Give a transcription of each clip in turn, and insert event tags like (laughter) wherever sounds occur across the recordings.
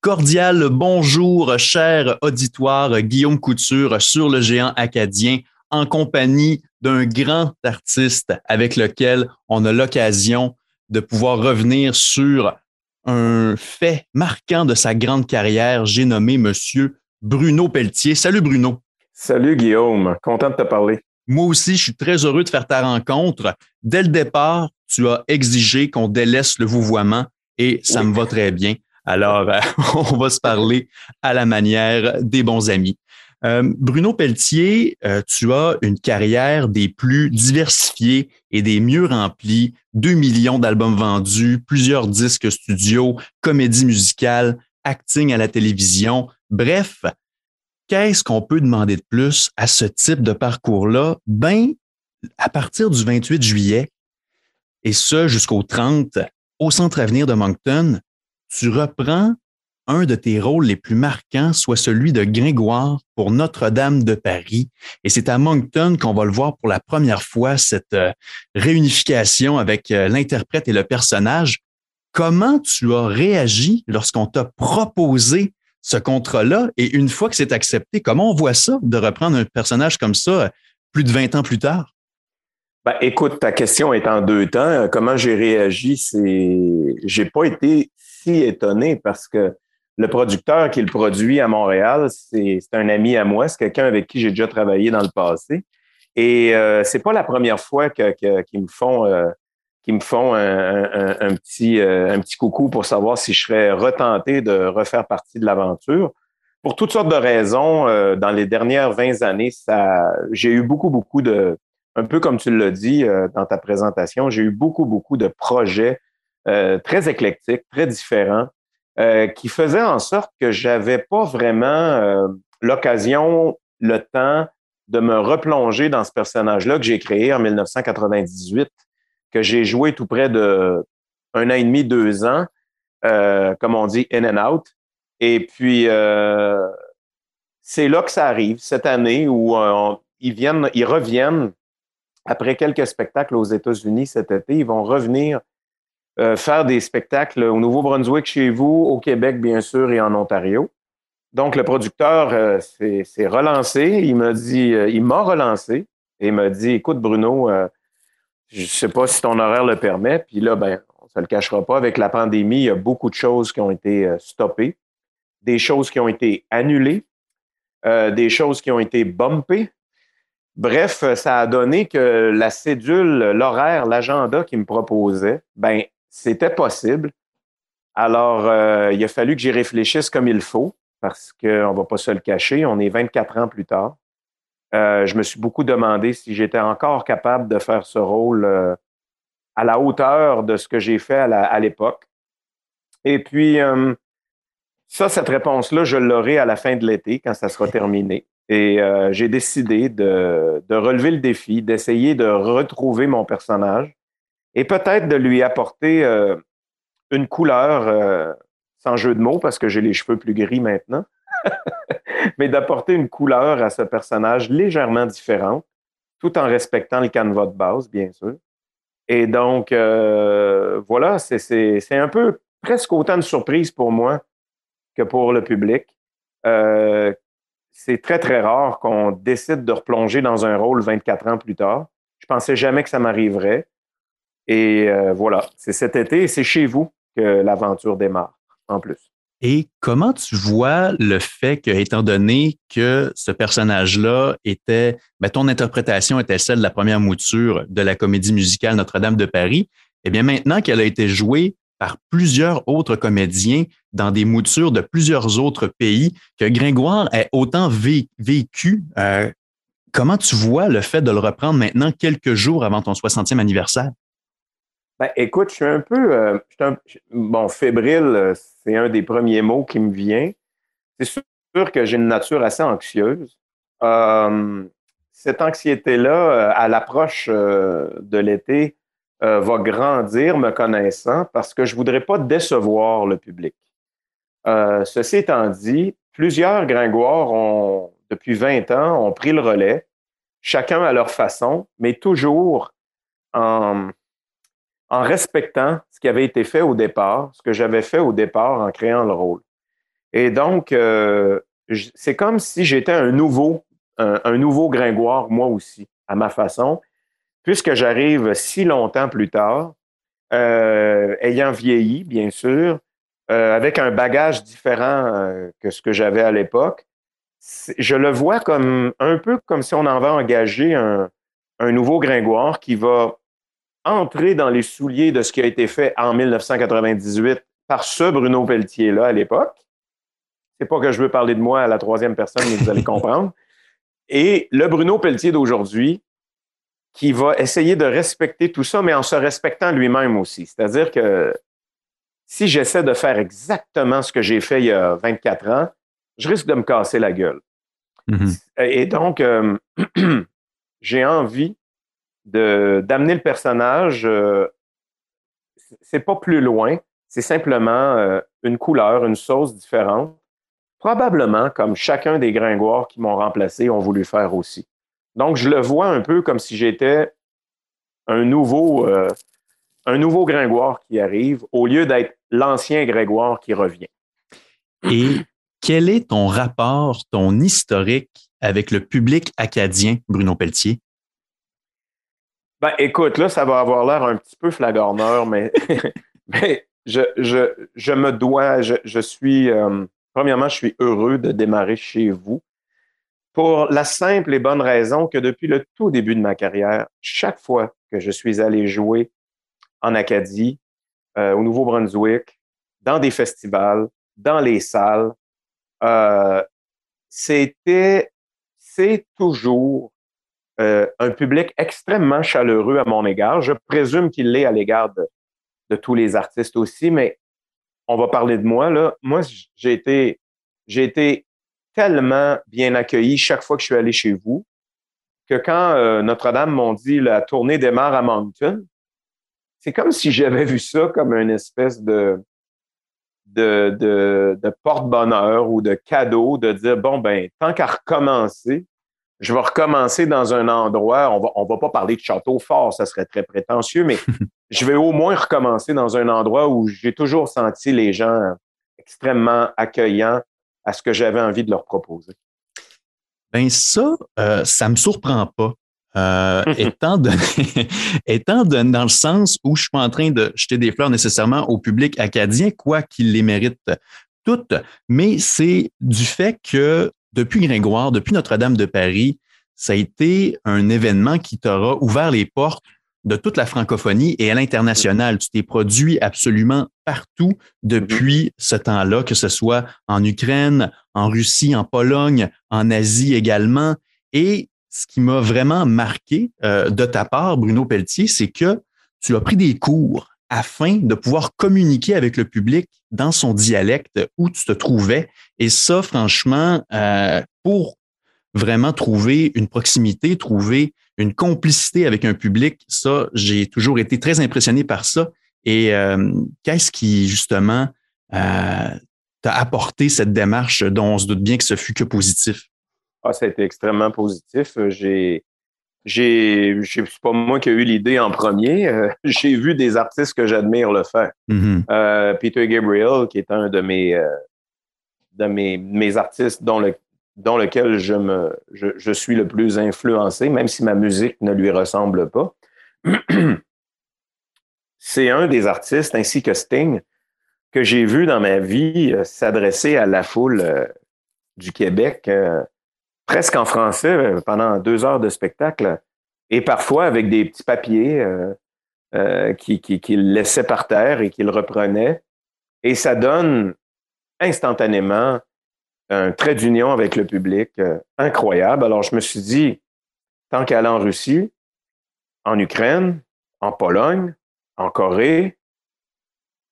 Cordial bonjour, cher auditoire Guillaume Couture sur le géant acadien en compagnie d'un grand artiste avec lequel on a l'occasion de pouvoir revenir sur un fait marquant de sa grande carrière. J'ai nommé Monsieur Bruno Pelletier. Salut Bruno. Salut Guillaume, content de te parler. Moi aussi, je suis très heureux de faire ta rencontre. Dès le départ, tu as exigé qu'on délaisse le vouvoiement et ça me va très bien. Alors, euh, (laughs) on va se parler à la manière des bons amis. Euh, Bruno Pelletier, euh, tu as une carrière des plus diversifiées et des mieux remplies. Deux millions d'albums vendus, plusieurs disques studio, comédie musicale, acting à la télévision. Bref, qu'est-ce qu'on peut demander de plus à ce type de parcours-là? Ben, à partir du 28 juillet, et ce jusqu'au 30, au Centre Avenir de Moncton, tu reprends un de tes rôles les plus marquants, soit celui de Gringoire pour Notre-Dame de Paris. Et c'est à Moncton qu'on va le voir pour la première fois, cette euh, réunification avec euh, l'interprète et le personnage. Comment tu as réagi lorsqu'on t'a proposé ce contrat-là? Et une fois que c'est accepté, comment on voit ça de reprendre un personnage comme ça euh, plus de 20 ans plus tard? Ben, écoute, ta question est en deux temps. Comment j'ai réagi? C'est, j'ai pas été étonné parce que le producteur qui le produit à Montréal, c'est un ami à moi, c'est quelqu'un avec qui j'ai déjà travaillé dans le passé. Et euh, c'est pas la première fois qu'ils me font, euh, me font un, petit, euh, un petit coucou pour savoir si je serais retenté de refaire partie de l'aventure. Pour toutes sortes de raisons, euh, dans les dernières 20 années, j'ai eu beaucoup, beaucoup de, un peu comme tu l'as dit dans ta présentation, j'ai eu beaucoup, beaucoup de projets euh, très éclectique, très différent, euh, qui faisait en sorte que j'avais pas vraiment euh, l'occasion, le temps de me replonger dans ce personnage-là que j'ai créé en 1998, que j'ai joué tout près de un an et demi, deux ans, comme on dit, in and out. Et puis, c'est là que ça arrive, cette année où ils viennent, ils reviennent après quelques spectacles aux États-Unis cet été, ils vont revenir euh, faire des spectacles au Nouveau-Brunswick chez vous, au Québec, bien sûr, et en Ontario. Donc, le producteur euh, s'est relancé. Il m'a dit, euh, il m'a relancé et m'a dit, écoute, Bruno, je ne sais pas si ton horaire le permet. Puis là, ben, on ne se le cachera pas. Avec la pandémie, il y a beaucoup de choses qui ont été stoppées, des choses qui ont été annulées, des choses qui ont été bumpées. Bref, ça a donné que la cédule, l'horaire, l'agenda qu'il me proposait, ben, c'était possible. Alors, euh, il a fallu que j'y réfléchisse comme il faut, parce qu'on ne va pas se le cacher, on est 24 ans plus tard. Euh, je me suis beaucoup demandé si j'étais encore capable de faire ce rôle euh, à la hauteur de ce que j'ai fait à l'époque. Et puis, ça, cette réponse-là, je l'aurai à la fin de l'été, quand ça sera terminé. Et j'ai décidé de, relever le défi, d'essayer de retrouver mon personnage et peut-être de lui apporter euh, une couleur, euh, sans jeu de mots, parce que j'ai les cheveux plus gris maintenant, (laughs) mais d'apporter une couleur à ce personnage légèrement différente, tout en respectant le canevas de base, bien sûr. Et donc, euh, voilà, c'est un peu presque autant de surprise pour moi que pour le public. c'est très, très rare qu'on décide de replonger dans un rôle 24 ans plus tard. Je pensais jamais que ça m'arriverait. Et euh, voilà, c'est cet été et c'est chez vous que l'aventure démarre en plus. Et comment tu vois le fait que, étant donné que ce personnage-là était, ben, ton interprétation était celle de la première mouture de la comédie musicale Notre-Dame de Paris, eh bien maintenant qu'elle a été jouée par plusieurs autres comédiens dans des moutures de plusieurs autres pays, que Gringoire ait autant vécu, euh, comment tu vois le fait de le reprendre maintenant quelques jours avant ton 60e anniversaire? Ben, écoute, je suis un peu. Euh, bon, fébrile, euh, c'est un des premiers mots qui me vient. C'est sûr que j'ai une nature assez anxieuse. Euh, cette anxiété-là, à l'approche de l'été, va grandir, me connaissant, parce que je ne voudrais pas décevoir le public. ceci étant dit, plusieurs Gringoires ont, depuis 20 ans, ont pris le relais, chacun à leur façon, mais toujours en en respectant ce qui avait été fait au départ, ce que j'avais fait au départ en créant le rôle. Et donc, euh, c'est comme si j'étais un nouveau, un, nouveau Gringoire, moi aussi, à ma façon, puisque j'arrive si longtemps plus tard, euh, ayant vieilli, bien sûr, euh, avec un bagage différent que ce que j'avais à l'époque. Je le vois comme un peu comme si on en va engager un, un nouveau Gringoire qui va entrer dans les souliers de ce qui a été fait en 1998 par ce Bruno Pelletier-là à l'époque. C'est pas que je veux parler de moi à la troisième personne, mais vous allez comprendre. (laughs) Et le Bruno Pelletier d'aujourd'hui, qui va essayer de respecter tout ça, mais en se respectant lui-même aussi. C'est-à-dire que si j'essaie de faire exactement ce que j'ai fait il y a 24 ans, je risque de me casser la gueule. Mm-hmm. Et donc, euh, (clears throat) j'ai envie d'amener le personnage. Euh, c'est pas plus loin, c'est simplement euh, une couleur, une sauce différente. Probablement comme chacun des gringoires qui m'ont remplacé ont voulu faire aussi. Donc, je le vois un peu comme si j'étais un nouveau, euh, un nouveau gringoire qui arrive au lieu d'être l'ancien gringoire qui revient. Et quel est ton rapport, ton historique avec le public acadien, Bruno Pelletier? Ben, écoute, là, ça va avoir l'air un petit peu flagorneur, (laughs) mais, je, je, je, me dois, je, je suis, euh, premièrement, je suis heureux de démarrer chez vous pour la simple et bonne raison que depuis le tout début de ma carrière, chaque fois que je suis allé jouer en Acadie, euh, au Nouveau-Brunswick, dans des festivals, dans les salles, euh, c'était, c'est toujours euh, un public extrêmement chaleureux à mon égard. Je présume qu'il l'est à l'égard de, tous les artistes aussi, mais on va parler de moi. Là. Moi, j'ai été, tellement bien accueilli chaque fois que je suis allé chez vous que quand euh, Notre-Dame m'ont dit la tournée démarre à Moncton, c'est comme si j'avais vu ça comme une espèce de, de porte-bonheur ou de cadeau de dire bon, ben, tant qu'à recommencer, je vais recommencer dans un endroit, on va, on va pas parler de château fort, ça serait très prétentieux, mais (laughs) je vais au moins recommencer dans un endroit où j'ai toujours senti les gens extrêmement accueillants à ce que j'avais envie de leur proposer. Ben ça, euh, ça me surprend pas. Euh, (laughs) étant, donné, (laughs) étant donné dans le sens où je suis pas en train de jeter des fleurs nécessairement au public acadien, quoi qu'il les mérite toutes, mais c'est du fait que depuis Gringoire, depuis Notre-Dame de Paris, ça a été un événement qui t'aura ouvert les portes de toute la francophonie et à l'international. Tu t'es produit absolument partout depuis ce temps-là, que ce soit en Ukraine, en Russie, en Pologne, en Asie également. Et ce qui m'a vraiment marqué euh, de ta part, Bruno Pelletier, c'est que tu as pris des cours afin de pouvoir communiquer avec le public dans son dialecte où tu te trouvais. Et ça, franchement, euh, pour vraiment trouver une proximité, trouver une complicité avec un public, ça, j'ai toujours été très impressionné par ça. Et euh, qu'est-ce qui, justement, euh, t'a apporté cette démarche dont on se doute bien que ce fut que positif? Ah, ça a été extrêmement positif. J'ai j'ai, c'est pas moi qui ai eu l'idée en premier. Euh, (laughs) j'ai vu des artistes que j'admire le faire. Mm-hmm. Euh, Peter Gabriel, qui est un de mes, euh, de mes, mes artistes dont, le, dont lequel je, me, je, je, suis le plus influencé, même si ma musique ne lui ressemble pas. (clears throat) C'est un des artistes, ainsi que Sting, que j'ai vu dans ma vie s'adresser à la foule du Québec presque en français euh, pendant deux heures de spectacle et parfois avec des petits papiers euh, euh, qu'il qui, qui laissait par terre et qu'il reprenait. Et ça donne instantanément un trait d'union avec le public incroyable. Alors je me suis dit, tant qu'elle en Russie, en Ukraine, en Pologne, en Corée,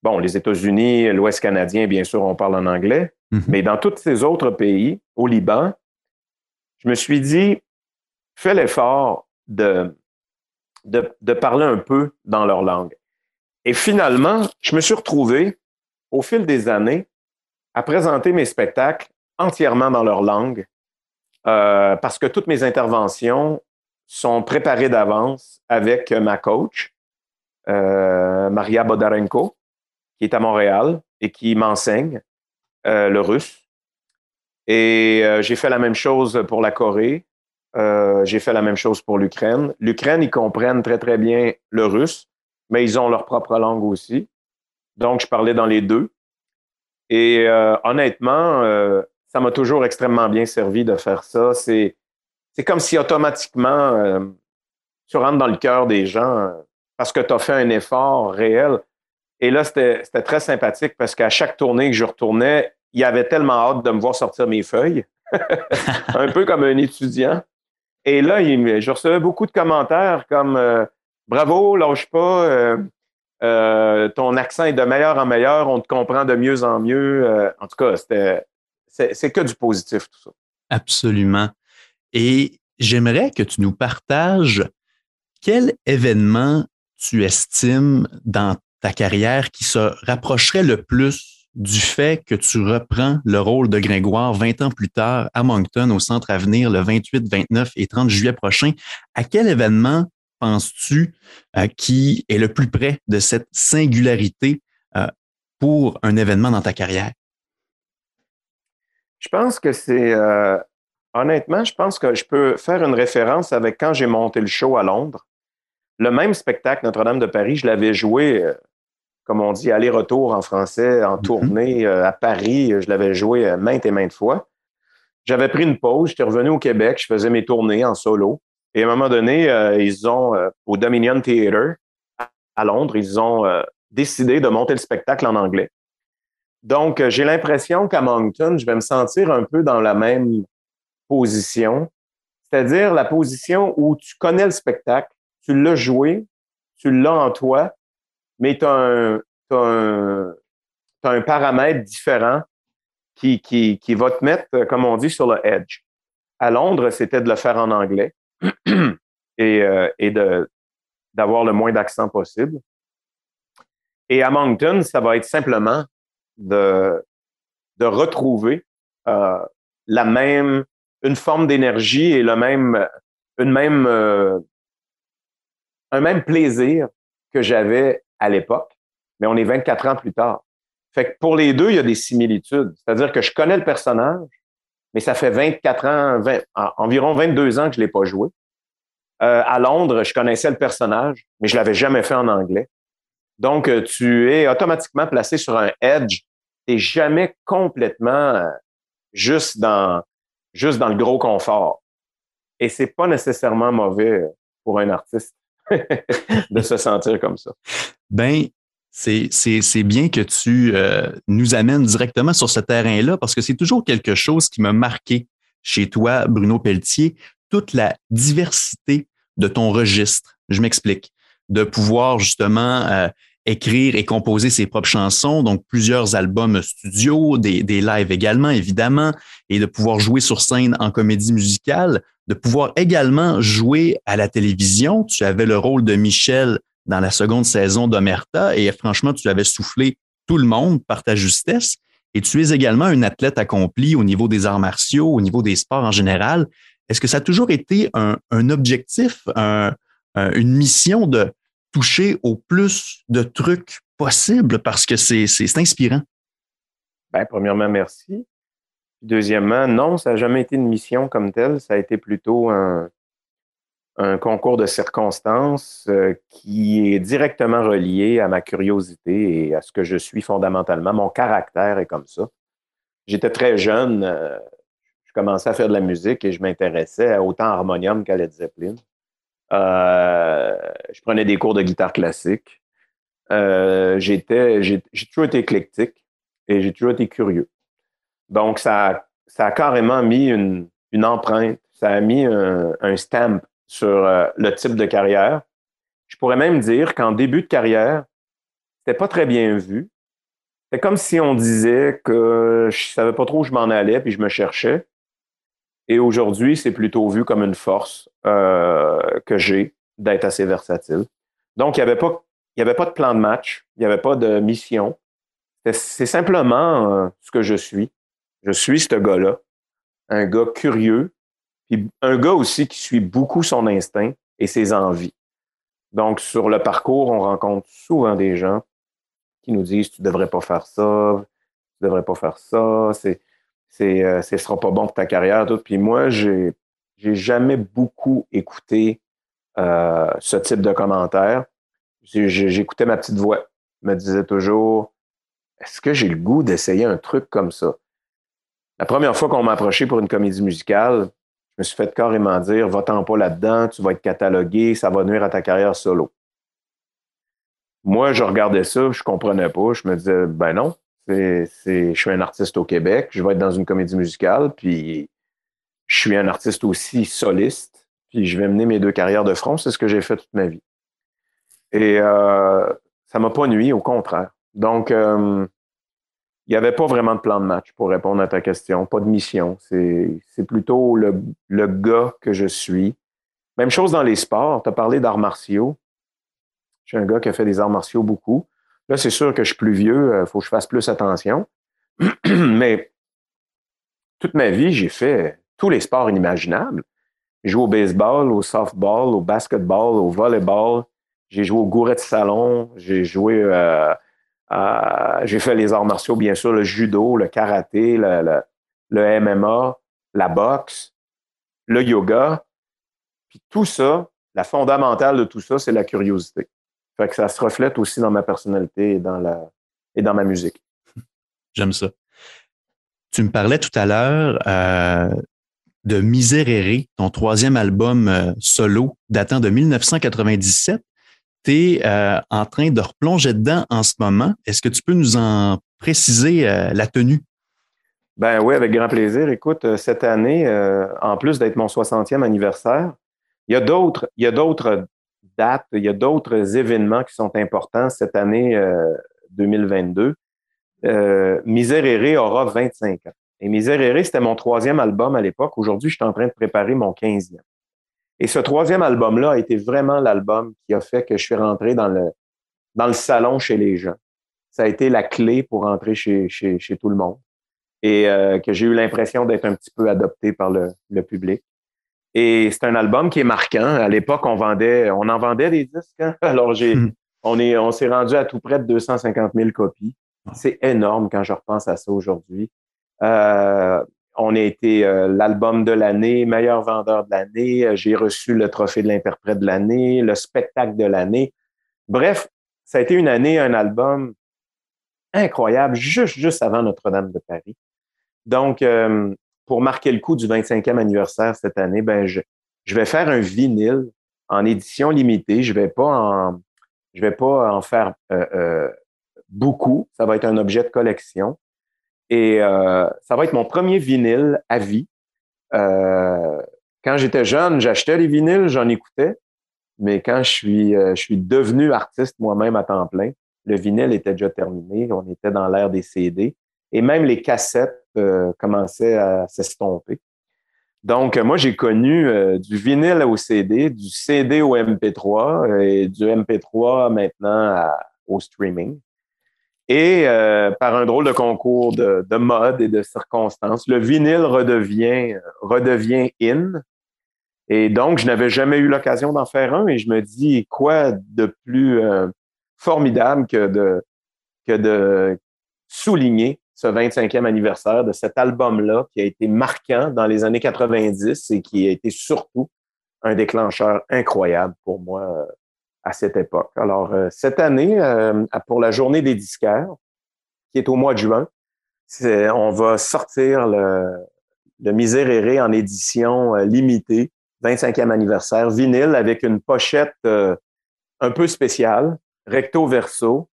bon, les États-Unis, l'Ouest canadien, bien sûr, on parle en anglais, mm-hmm. mais dans tous ces autres pays, au Liban, je me suis dit, fais l'effort de, de, parler un peu dans leur langue. Et finalement, je me suis retrouvé, au fil des années, à présenter mes spectacles entièrement dans leur langue, euh, parce que toutes mes interventions sont préparées d'avance avec ma coach, euh, Maria Bodarenko, qui est à Montréal et qui m'enseigne. le russe. Et j'ai fait la même chose pour la Corée. j'ai fait la même chose pour l'Ukraine. L'Ukraine, ils comprennent très, très bien le russe, mais ils ont leur propre langue aussi. Donc, je parlais dans les deux. Et honnêtement, ça m'a toujours extrêmement bien servi de faire ça. C'est, c'est comme si automatiquement, tu rentres dans le cœur des gens parce que tu as fait un effort réel. Et là, c'était très sympathique parce qu'à chaque tournée que je retournais, il avait tellement hâte de me voir sortir mes feuilles, (laughs) un peu comme un étudiant. Et là, je recevais beaucoup de commentaires comme euh, Bravo, lâche pas, euh, euh, ton accent est de meilleur en meilleur, on te comprend de mieux en mieux. en tout cas, c'est que du positif, tout ça. Absolument. Et j'aimerais que tu nous partages quel événement tu estimes dans ta carrière qui se rapprocherait le plus du fait que tu reprends le rôle de Grégoire 20 ans plus tard à Moncton au Centre Avenir le 28, 29 et 30 juillet prochain? À quel événement penses-tu euh, qui est le plus près de cette singularité euh, pour un événement dans ta carrière? Je pense que c'est, euh, honnêtement, je pense que je peux faire une référence avec quand j'ai monté le show à Londres. Le même spectacle, Notre-Dame de Paris, je l'avais joué, comme on dit, aller-retour en français, en mhm. tournée euh, à Paris. Je l'avais joué euh, maintes et maintes fois. J'avais pris une pause, j'étais revenu au Québec, je faisais mes tournées en solo. Et à un moment donné, ils ont, au Dominion Theatre à Londres, ils ont décidé de monter le spectacle en anglais. Donc, j'ai l'impression qu'à Moncton, je vais me sentir un peu dans la même position, c'est-à-dire la position où tu connais le spectacle, tu l'as joué, tu l'as en toi, mais tu as, un, un, paramètre différent qui, qui, qui va te mettre, comme on dit, sur le edge. À Londres, c'était de le faire en anglais (clears throat) et, euh, d'avoir le moins d'accent possible. Et à Moncton, ça va être simplement de, de retrouver euh, la même, une forme d'énergie et le même, une même euh, un même plaisir que j'avais à l'époque, mais on est 24 ans plus tard. Fait que pour les deux, il y a des similitudes. C'est-à-dire que je connais le personnage, mais ça fait 24 ans, environ 22 ans que je ne l'ai pas joué. Euh, à Londres, je connaissais le personnage, mais je l'avais jamais fait en anglais. Donc, euh, tu es automatiquement placé sur un edge. Tu n'es jamais complètement euh, juste dans, juste dans le gros confort. Et c'est pas nécessairement mauvais pour un artiste. (laughs) de se sentir comme ça. Ben, c'est bien que tu euh, nous amènes directement sur ce terrain-là parce que c'est toujours quelque chose qui m'a marqué chez toi, Bruno Pelletier, toute la diversité de ton registre. Je m'explique. De pouvoir justement euh, écrire et composer ses propres chansons, donc plusieurs albums studio, des, des lives également, évidemment, et de pouvoir jouer sur scène en comédie musicale, de pouvoir également jouer à la télévision. Tu avais le rôle de Michel dans la seconde saison d'Omerta et franchement, tu avais soufflé tout le monde par ta justesse. Et tu es également un athlète accompli au niveau des arts martiaux, au niveau des sports en général. Est-ce que ça a toujours été un, objectif, une mission de toucher au plus de trucs possible parce que c'est inspirant? Bien, premièrement, merci. Deuxièmement, non, ça n'a jamais été une mission comme telle. Ça a été plutôt un, concours de circonstances euh, qui est directement relié à ma curiosité et à ce que je suis fondamentalement. Mon caractère est comme ça. J'étais très jeune, euh, je commençais à faire de la musique et je m'intéressais autant à harmonium qu'à Led Zeppelin. Euh, je prenais des cours de guitare classique. j'étais, j'ai toujours été éclectique et j'ai toujours été curieux. Donc, ça, a carrément mis une, empreinte, ça a mis un, un stamp sur euh, le type de carrière. Je pourrais même dire qu'en début de carrière, c'était pas très bien vu. C'est comme si on disait que je savais pas trop où je m'en allais, puis je me cherchais. Et aujourd'hui, c'est plutôt vu comme une force euh, que j'ai d'être assez versatile. Donc, il n'y avait, pas, y avait pas de plan de match, il n'y avait pas de mission. C'est simplement euh, ce que je suis. Je suis ce gars-là, un gars curieux, puis un gars aussi qui suit beaucoup son instinct et ses envies. Donc, sur le parcours, on rencontre souvent des gens qui nous disent Tu devrais pas faire ça, tu devrais pas faire ça, c'est, c'est, euh, ce sera pas bon pour ta carrière, tout. Puis moi, j'ai, j'ai jamais beaucoup écouté euh, ce type de commentaires. J'écoutais ma petite voix, me disait toujours, est-ce que j'ai le goût d'essayer un truc comme ça? La première fois qu'on m'a approché pour une comédie musicale, je me suis fait carrément dire, va-t'en pas là-dedans, tu vas être catalogué, ça va nuire à ta carrière solo. Moi, je regardais ça, je comprenais pas. Je me disais, ben non, je suis un artiste au Québec, je vais être dans une comédie musicale, puis je suis un artiste aussi soliste, puis je vais mener mes deux carrières de front. C'est ce que j'ai fait toute ma vie. Et euh, ça m'a pas nuit, au contraire. Donc, euh, il n'y avait pas vraiment de plan de match pour répondre à ta question, pas de mission. C'est, plutôt le, le gars que je suis. Même chose dans les sports. Tu as parlé d'arts martiaux. Je suis un gars qui a fait des arts martiaux beaucoup. Là, c'est sûr que je suis plus vieux, il euh, faut que je fasse plus attention. (clears throat) Mais toute ma vie, j'ai fait tous les sports inimaginables. J'ai joué au baseball, au softball, au basketball, au volleyball. J'ai joué au gouret de salon. J'ai joué euh, j'ai fait les arts martiaux, bien sûr, le judo, le karaté, le, le MMA, la boxe, le yoga. Puis tout ça, la fondamentale de tout ça, c'est la curiosité. Fait que ça se reflète aussi dans ma personnalité et dans, la, et dans ma musique. J'aime ça. Tu me parlais tout à l'heure euh, de Miserere, ton troisième album euh, solo datant de 1997. Euh, en train de replonger dedans en ce moment. Est-ce que tu peux nous en préciser la tenue? Ben oui, avec grand plaisir. Écoute, cette année, en plus d'être mon 60e anniversaire, il y a d'autres, il y a d'autres dates, il y a d'autres événements qui sont importants cette année 2022. Euh, euh, Miserere aura 25 ans. Et Miserere, c'était mon troisième album à l'époque. Aujourd'hui, je suis en train de préparer mon 15e. Et ce troisième album-là a été vraiment l'album qui a fait que je suis rentré dans le, dans le salon chez les gens. Ça a été la clé pour rentrer chez, chez, chez tout le monde. Et euh, que j'ai eu l'impression d'être un petit peu adopté par le, le public. Et c'est un album qui est marquant. À l'époque, on vendait, on en vendait des disques. Hein. (laughs) Alors, j'ai, hmm. on est, on s'est rendu à tout près de 250 000 copies. C'est énorme quand je repense à ça aujourd'hui. Euh, on a été euh, l'album de l'année, meilleur vendeur de l'année. J'ai reçu le trophée de l'interprète de l'année, le spectacle de l'année. Bref, ça a été une année, un album incroyable, juste, juste avant Notre-Dame de Paris. Donc, euh, pour marquer le coup du 25e anniversaire cette année, ben je, vais faire un vinyle en édition limitée. Je vais pas en, vais pas en faire euh, euh, beaucoup. Ça va être un objet de collection. Et euh, ça va être mon premier vinyle à vie. quand j'étais jeune, j'achetais les vinyles, j'en écoutais. Mais quand je suis, je suis devenu artiste moi-même à temps plein, le vinyle était déjà terminé. On était dans l'ère des CD. Et même les cassettes euh, commençait à s'estomper. Donc, moi, j'ai connu euh, du vinyle au CD, du CD au MP3 euh, et du MP3 maintenant au streaming. Et par un drôle de concours de, de, mode et de circonstances, le vinyle redevient, redevient in. Et donc, je n'avais jamais eu l'occasion d'en faire un et je me dis, quoi de plus formidable que de, que de souligner ce 25e anniversaire de cet album-là qui a été marquant dans les années 90 et qui a été surtout un déclencheur incroyable pour moi euh, à cette époque. Alors, euh, cette année, euh, pour la journée des disquaires, qui est au mois de juin, on va sortir le, le Miséréré en édition limitée, 25e anniversaire, vinyle avec une pochette un peu spéciale, recto verso,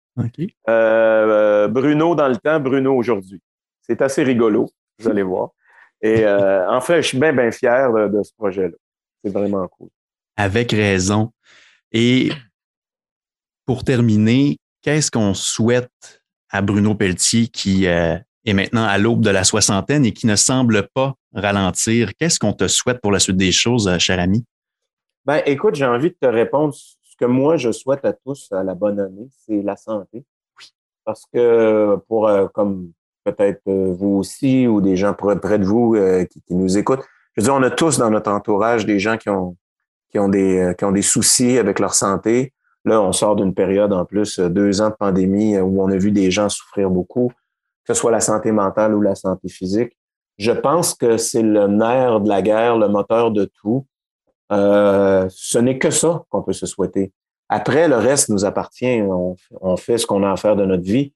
euh, Bruno dans le temps, Bruno aujourd'hui. C'est assez rigolo, vous allez voir. Et euh, en fait, je suis bien, bien fier de, ce projet-là. C'est vraiment cool. Avec raison. Et pour terminer, qu'est-ce qu'on souhaite à Bruno Pelletier qui euh, est maintenant à l'aube de la soixantaine et qui ne semble pas ralentir? Qu'est-ce qu'on te souhaite pour la suite des choses, cher ami? Ben, écoute, j'ai envie de te répondre que moi, je souhaite à tous à la bonne année, c'est la santé. Parce que pour, euh, comme peut-être euh, vous aussi ou des gens près de vous euh, qui, nous écoutent, je veux dire, on a tous dans notre entourage des gens qui ont, qui ont, des, qui ont des soucis avec leur santé. Là, on sort d'une période en plus, deux ans de pandémie où on a vu des gens souffrir beaucoup. que ce soit la santé mentale ou la santé physique. Je pense que c'est le nerf de la guerre, le moteur de tout. Euh, ce n'est que ça qu'on peut se souhaiter. Après, le reste nous appartient. On, fait ce qu'on a à faire de notre vie.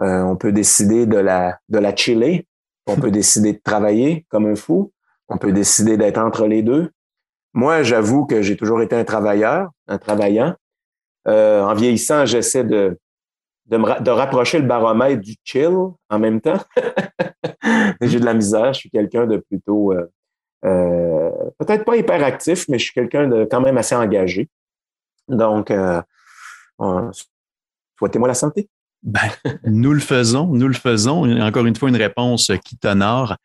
Euh, on peut décider de la, de la chiller. On peut (laughs) décider de travailler comme un fou. On peut décider d'être entre les deux. Moi, j'avoue que j'ai toujours été un travailleur, un travaillant. Euh, en vieillissant, j'essaie de, de, rapprocher le baromètre du chill en même temps. (laughs) j'ai de la misère. Je suis quelqu'un de plutôt, euh, euh, peut-être pas hyper actif, mais je suis quelqu'un de quand même assez engagé. Donc, souhaitez-moi la santé. Ben, nous le faisons, nous le faisons. Encore une fois, une réponse qui t'honore.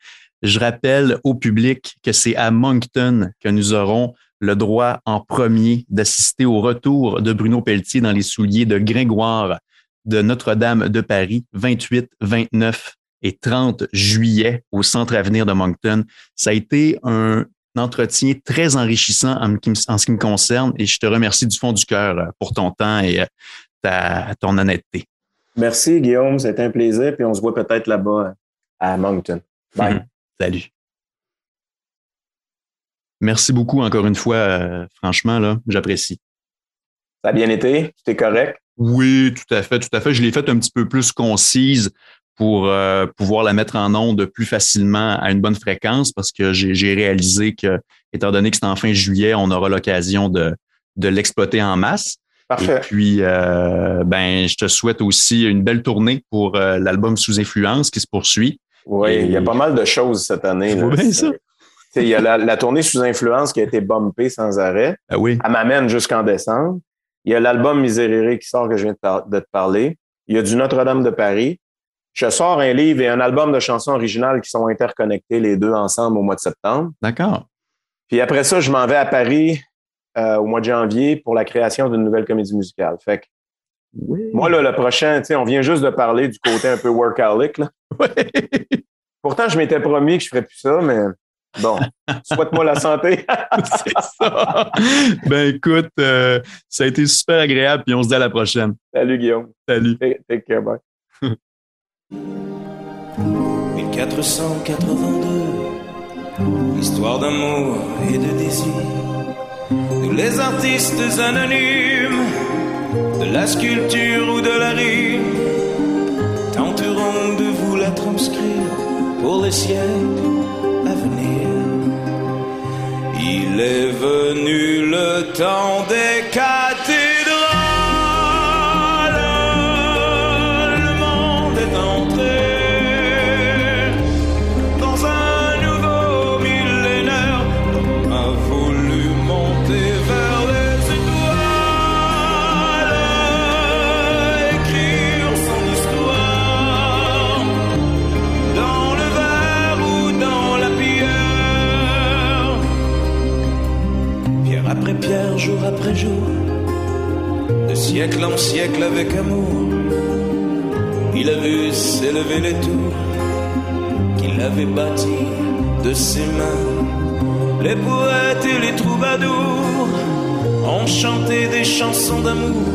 Je rappelle au public que c'est à Moncton que nous aurons le droit en premier d'assister au retour de Bruno Pelletier dans les souliers de Grégoire de Notre-Dame de Paris, 28, 29 et 30 juillet au Centre Avenir de Moncton. Ça a été un entretien très enrichissant en, ce qui me concerne et je te remercie du fond du cœur euh, pour ton temps et euh, ta, ton honnêteté. Merci Guillaume, c'était un plaisir puis on se voit peut-être là-bas à Moncton. Bye. Mhm. Salut. Merci beaucoup encore une fois, euh, franchement, là, j'apprécie. Ça a bien été? C'était correct? Oui, tout à fait, tout à fait. Je l'ai fait un petit peu plus concise pour euh, pouvoir la mettre en onde plus facilement à une bonne fréquence parce que j'ai réalisé que, étant donné que c'est en fin juillet, on aura l'occasion de, de l'exploiter en masse. Parfait. Et puis, euh, ben, je te souhaite aussi une belle tournée pour l'album Sous influence qui se poursuit. Oui, il y a pas mal de choses cette année. bien ça. Il y a la, tournée Sous influence qui a été bumpée sans arrêt. Ah oui. Elle m'amène jusqu'en décembre. Il y a l'album Miséréré qui sort que je viens de, te parler. Il y a du Notre-Dame de Paris. Je sors un livre et un album de chansons originales qui sont interconnectés les deux ensemble au mois de septembre. D'accord. Puis après ça, je m'en vais à Paris euh, au mois de janvier pour la création d'une nouvelle comédie musicale. Fait que moi, là, le prochain, tu sais, on vient juste de parler du côté un peu workaholic. Là. (laughs) Pourtant, je m'étais promis que je ferais plus ça, mais bon, (laughs) souhaite-moi la santé. (laughs) C'est ça. Ben écoute, euh, ça a été super agréable, puis on se dit à la prochaine. Salut Guillaume. Salut. Take, care, bye. 1482, histoire d'amour et de désir. Nous les artistes anonymes, la sculpture ou de la rime, tenterons de vous la transcrire pour les siècles à venir. Il est venu le temps des siècle en siècle avec amour, il a vu s'élever les tours qu'il avait bâties de ses mains. Les poètes et les troubadours ont chanté des chansons d'amour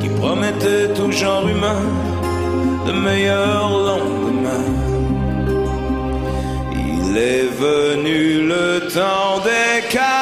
qui promettaient au genre humain de meilleurs lendemains. Il est venu le temps des venu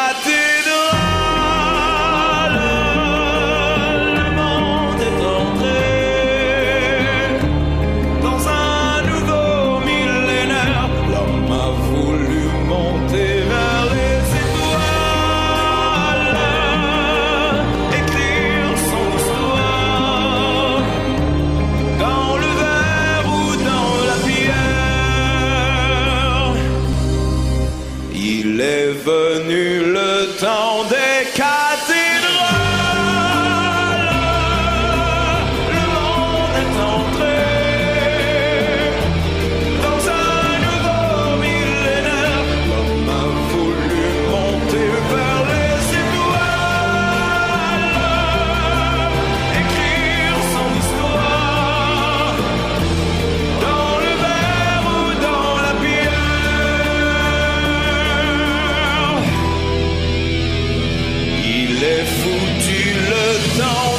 don't